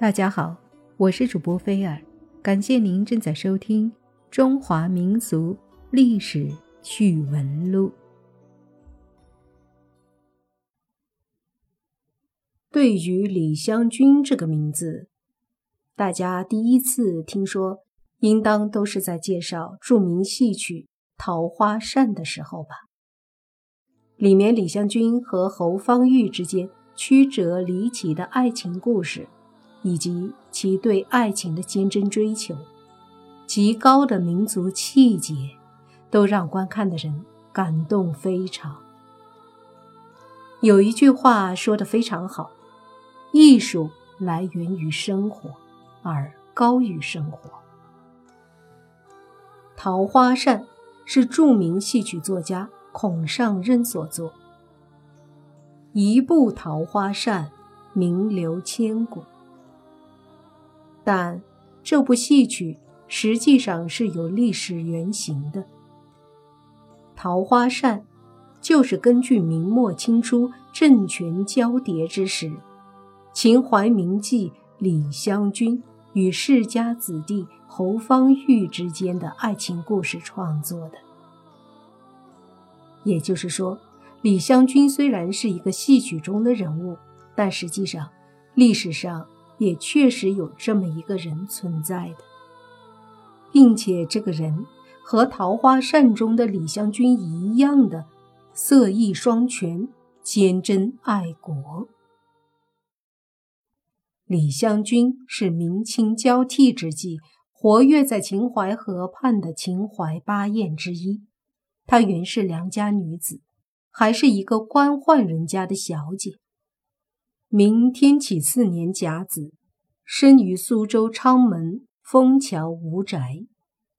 大家好，我是主播菲尔，感谢您正在收听《中华民族历史趣闻录》。对于李香君这个名字，大家第一次听说，应当都是在介绍著名戏曲《桃花扇》的时候吧？里面李香君和侯方域之间曲折离奇的爱情故事。以及其对爱情的坚贞追求，极高的民族气节，都让观看的人感动非常。有一句话说的非常好：“艺术来源于生活，而高于生活。”《桃花扇》是著名戏曲作家孔尚任所作，一部《桃花扇》名留千古。但这部戏曲实际上是有历史原型的，《桃花扇》就是根据明末清初政权交叠之时，秦淮名妓李香君与世家子弟侯方域之间的爱情故事创作的。也就是说，李香君虽然是一个戏曲中的人物，但实际上历史上。也确实有这么一个人存在的，并且这个人和《桃花扇》中的李香君一样的色艺双全、坚贞爱国。李香君是明清交替之际活跃在秦淮河畔的秦淮八艳之一。她原是良家女子，还是一个官宦人家的小姐。明天启四年甲子，生于苏州昌门枫桥吴宅，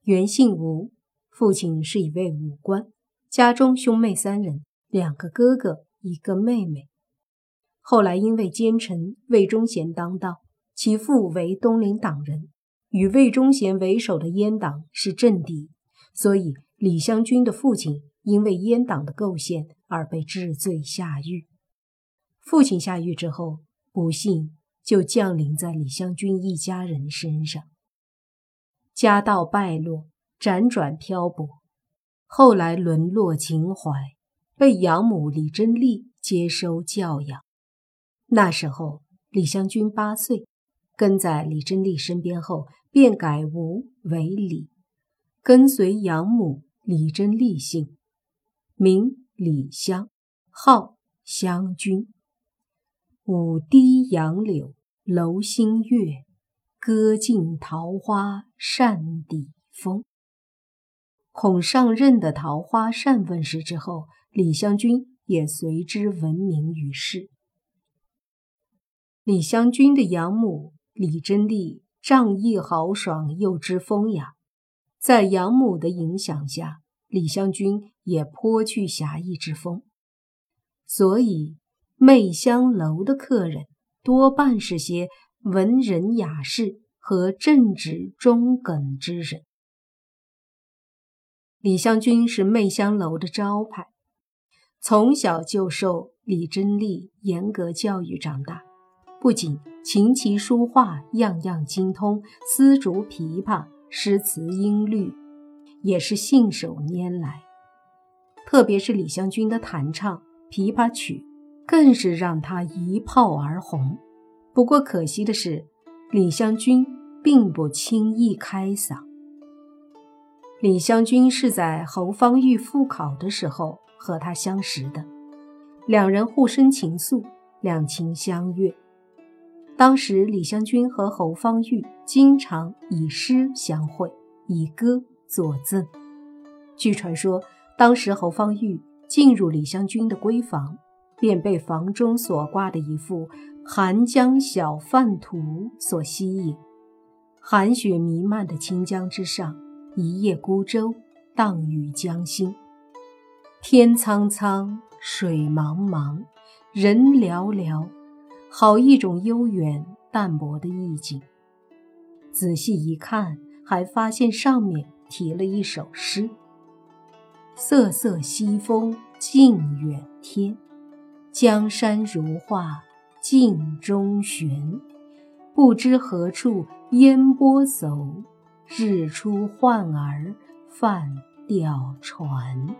原姓吴，父亲是一位武官，家中兄妹三人，两个哥哥，一个妹妹。后来因为奸臣魏忠贤当道，其父为东林党人，与魏忠贤为首的阉党是政敌，所以李香君的父亲因为阉党的构陷而被治罪下狱。父亲下狱之后，不幸就降临在李香君一家人身上，家道败落，辗转漂泊，后来沦落秦淮，被养母李珍丽接收教养。那时候李香君八岁，跟在李珍丽身边后，便改吴为李，跟随养母李珍丽姓，名李香，号香君。舞堤杨柳楼新月，歌尽桃花扇底风。孔尚任的《桃花扇》问世之后，李香君也随之闻名于世。李香君的养母李贞丽仗义豪爽，又知风雅，在养母的影响下，李香君也颇具侠义之风，所以。媚香楼的客人多半是些文人雅士和正直忠耿之人。李香君是媚香楼的招牌，从小就受李珍丽严格教育长大，不仅琴棋书画样样精通，丝竹琵琶、诗词音律也是信手拈来。特别是李香君的弹唱琵琶曲。更是让他一炮而红。不过可惜的是，李香君并不轻易开嗓。李香君是在侯方域复考的时候和他相识的，两人互生情愫，两情相悦。当时李香君和侯方域经常以诗相会，以歌作赠。据传说，当时侯方域进入李香君的闺房。便被房中所挂的一幅《寒江小泛图》所吸引。寒雪弥漫的清江之上，一叶孤舟荡于江心。天苍苍，水茫茫，人寥寥，好一种悠远淡泊的意境。仔细一看，还发现上面题了一首诗：“瑟瑟西风近远天。”江山如画镜中悬，不知何处烟波走，日出唤儿泛钓船。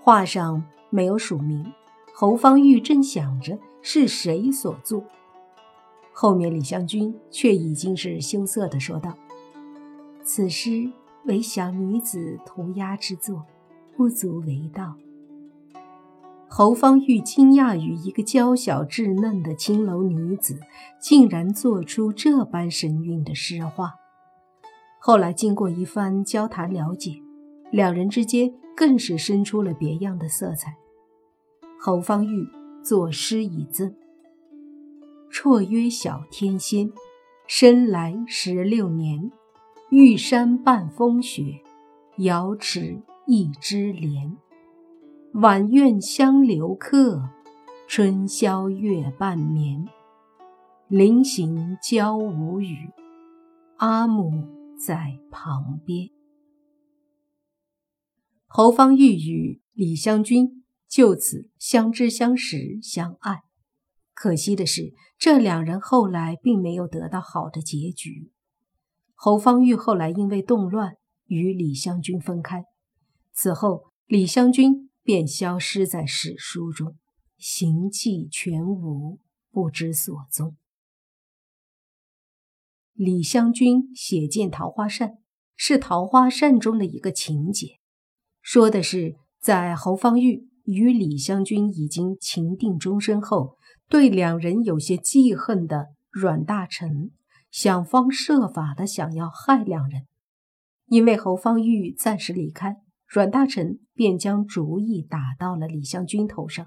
画上没有署名，侯方域正想着是谁所作，后面李香君却已经是羞涩的说道：“此诗为小女子涂鸦之作，不足为道。”侯方域惊讶于一个娇小稚嫩的青楼女子，竟然做出这般神韵的诗画。后来经过一番交谈了解，两人之间更是生出了别样的色彩。侯方域作诗以赠：“绰约小天仙，生来十六年，玉山半风雪，瑶池一枝莲。”晚愿相留客，春宵月半眠。临行交无语，阿母在旁边。侯方域与李香君就此相知相识相爱。可惜的是，这两人后来并没有得到好的结局。侯方域后来因为动乱与李香君分开，此后李香君。便消失在史书中，行迹全无，不知所踪。李香君写见桃花扇，是《桃花扇》中的一个情节，说的是在侯方域与李香君已经情定终身后，对两人有些记恨的阮大臣，想方设法的想要害两人，因为侯方域暂时离开。阮大臣便将主意打到了李香君头上，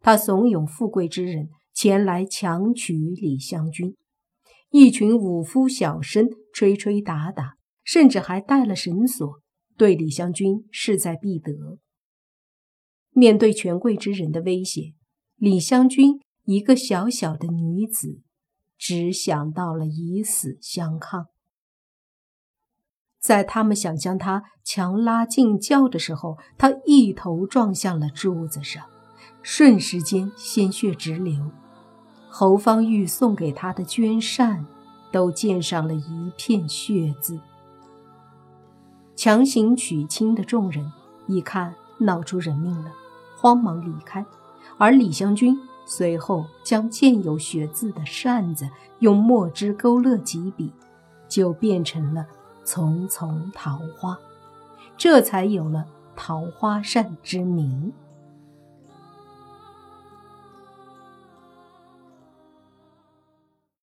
他怂恿富贵之人前来强娶李香君，一群武夫小生吹吹打打，甚至还带了绳索，对李香君势在必得。面对权贵之人的威胁，李香君一个小小的女子，只想到了以死相抗。在他们想将他强拉进轿的时候，他一头撞向了柱子上，瞬时间鲜血直流。侯方域送给他的绢扇都溅上了一片血渍。强行娶亲的众人一看闹出人命了，慌忙离开。而李香君随后将溅有血渍的扇子用墨汁勾勒几笔，就变成了。丛丛桃花，这才有了桃花扇之名。